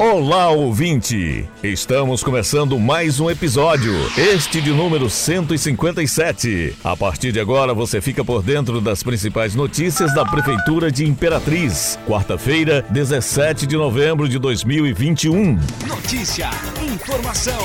Olá, ouvinte! Estamos começando mais um episódio, este de número 157. A partir de agora você fica por dentro das principais notícias da Prefeitura de Imperatriz. Quarta-feira, 17 de novembro de 2021. Notícia, informação,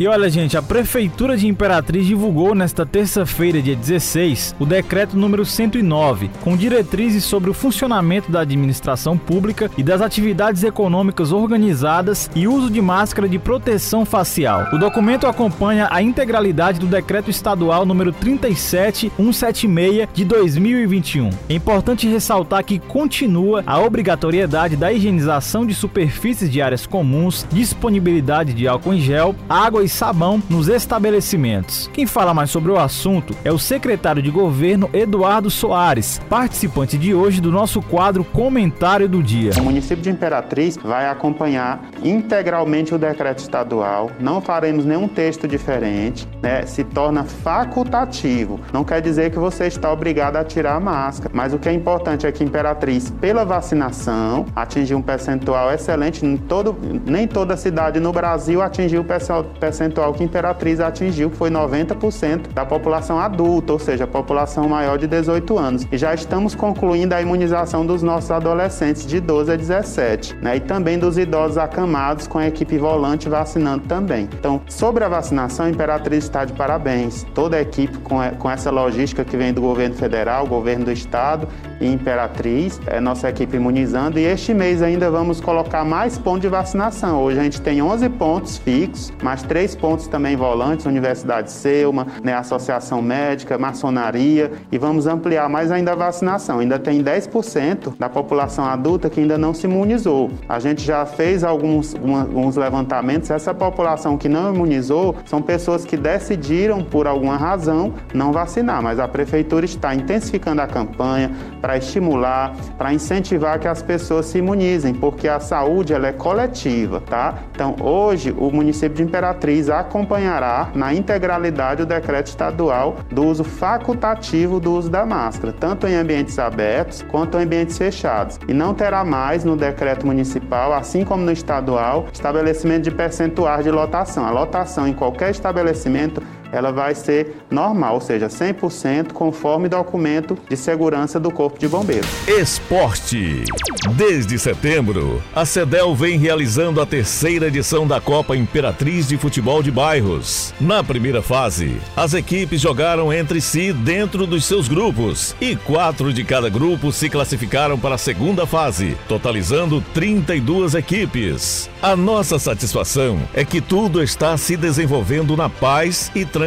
e olha, gente, a Prefeitura de Imperatriz divulgou nesta terça-feira, dia 16, o decreto número 109, com diretrizes sobre o funcionamento da administração pública e das atividades econômicas organizadas e uso de máscara de proteção facial. O documento acompanha a integralidade do decreto estadual número 37176 de 2021. É importante ressaltar que continua a obrigatoriedade da higienização de superfícies de áreas comuns, disponibilidade de álcool em gel, água e sabão nos estabelecimentos. Quem fala mais sobre o assunto é o secretário de governo Eduardo Soares, participante de hoje do nosso quadro Comentário do Dia. O município de Imperatriz vai acompanhar integralmente o decreto estadual, não faremos nenhum texto diferente, né? se torna facultativo. Não quer dizer que você está obrigado a tirar a máscara, mas o que é importante é que Imperatriz, pela vacinação, atingiu um percentual excelente, em todo, nem toda cidade no Brasil atingiu o percentual percentual que Imperatriz atingiu, foi 90% da população adulta, ou seja, a população maior de 18 anos. E já estamos concluindo a imunização dos nossos adolescentes de 12 a 17, né? E também dos idosos acamados com a equipe volante vacinando também. Então, sobre a vacinação, a Imperatriz está de parabéns. Toda a equipe com, com essa logística que vem do governo federal, governo do estado e Imperatriz, é nossa equipe imunizando. E este mês ainda vamos colocar mais pontos de vacinação. Hoje a gente tem 11 pontos fixos, mais três três pontos também volantes, Universidade Selma, né, Associação Médica, Maçonaria, e vamos ampliar mais ainda a vacinação. Ainda tem 10% da população adulta que ainda não se imunizou. A gente já fez alguns, alguns levantamentos, essa população que não imunizou são pessoas que decidiram, por alguma razão, não vacinar, mas a Prefeitura está intensificando a campanha para estimular, para incentivar que as pessoas se imunizem, porque a saúde ela é coletiva, tá? Então, hoje, o município de Imperatriz acompanhará na integralidade o decreto estadual do uso facultativo do uso da máscara, tanto em ambientes abertos quanto em ambientes fechados. E não terá mais no decreto municipal, assim como no estadual, estabelecimento de percentuais de lotação. A lotação em qualquer estabelecimento ela vai ser normal, ou seja, 100% conforme documento de segurança do Corpo de Bombeiros. Esporte. Desde setembro, a CEDEL vem realizando a terceira edição da Copa Imperatriz de Futebol de Bairros. Na primeira fase, as equipes jogaram entre si dentro dos seus grupos e quatro de cada grupo se classificaram para a segunda fase, totalizando 32 equipes. A nossa satisfação é que tudo está se desenvolvendo na paz e tranquilidade.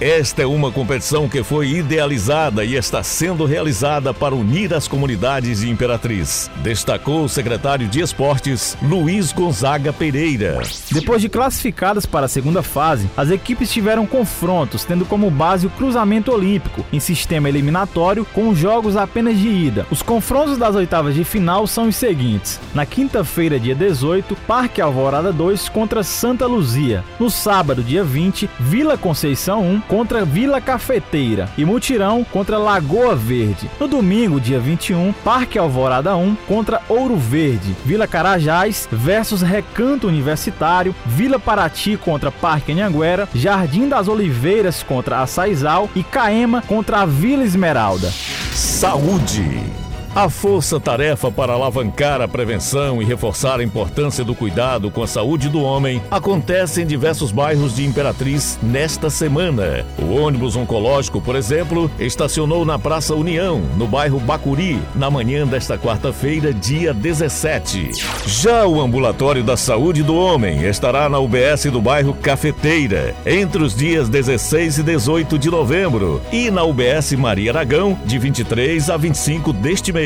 Esta é uma competição que foi idealizada e está sendo realizada para unir as comunidades de Imperatriz, destacou o secretário de Esportes, Luiz Gonzaga Pereira. Depois de classificadas para a segunda fase, as equipes tiveram confrontos, tendo como base o cruzamento olímpico, em sistema eliminatório, com jogos apenas de ida. Os confrontos das oitavas de final são os seguintes: na quinta-feira, dia 18, Parque Alvorada 2 contra Santa Luzia. No sábado, dia 20, Vila Vila Conceição 1 contra Vila Cafeteira e Mutirão contra Lagoa Verde. No domingo, dia 21, Parque Alvorada 1 contra Ouro Verde, Vila Carajás versus Recanto Universitário, Vila Paraty contra Parque Anhanguera, Jardim das Oliveiras contra Açaizal e Caema contra a Vila Esmeralda. Saúde. A força-tarefa para alavancar a prevenção e reforçar a importância do cuidado com a saúde do homem acontece em diversos bairros de Imperatriz nesta semana. O ônibus oncológico, por exemplo, estacionou na Praça União, no bairro Bacuri, na manhã desta quarta-feira, dia 17. Já o ambulatório da saúde do homem estará na UBS do bairro Cafeteira, entre os dias 16 e 18 de novembro, e na UBS Maria Aragão, de 23 a 25 deste mês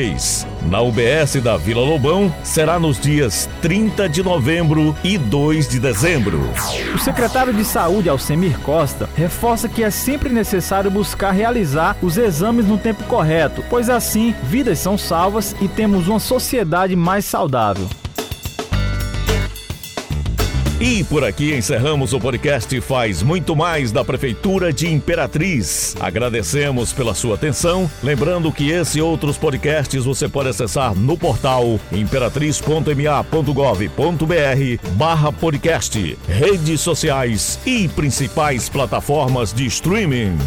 Na UBS da Vila Lobão, será nos dias 30 de novembro e 2 de dezembro. O secretário de Saúde, Alcemir Costa, reforça que é sempre necessário buscar realizar os exames no tempo correto, pois assim vidas são salvas e temos uma sociedade mais saudável. E por aqui encerramos o podcast Faz Muito Mais da Prefeitura de Imperatriz. Agradecemos pela sua atenção. Lembrando que esse e outros podcasts você pode acessar no portal imperatriz.ma.gov.br barra podcast, redes sociais e principais plataformas de streaming.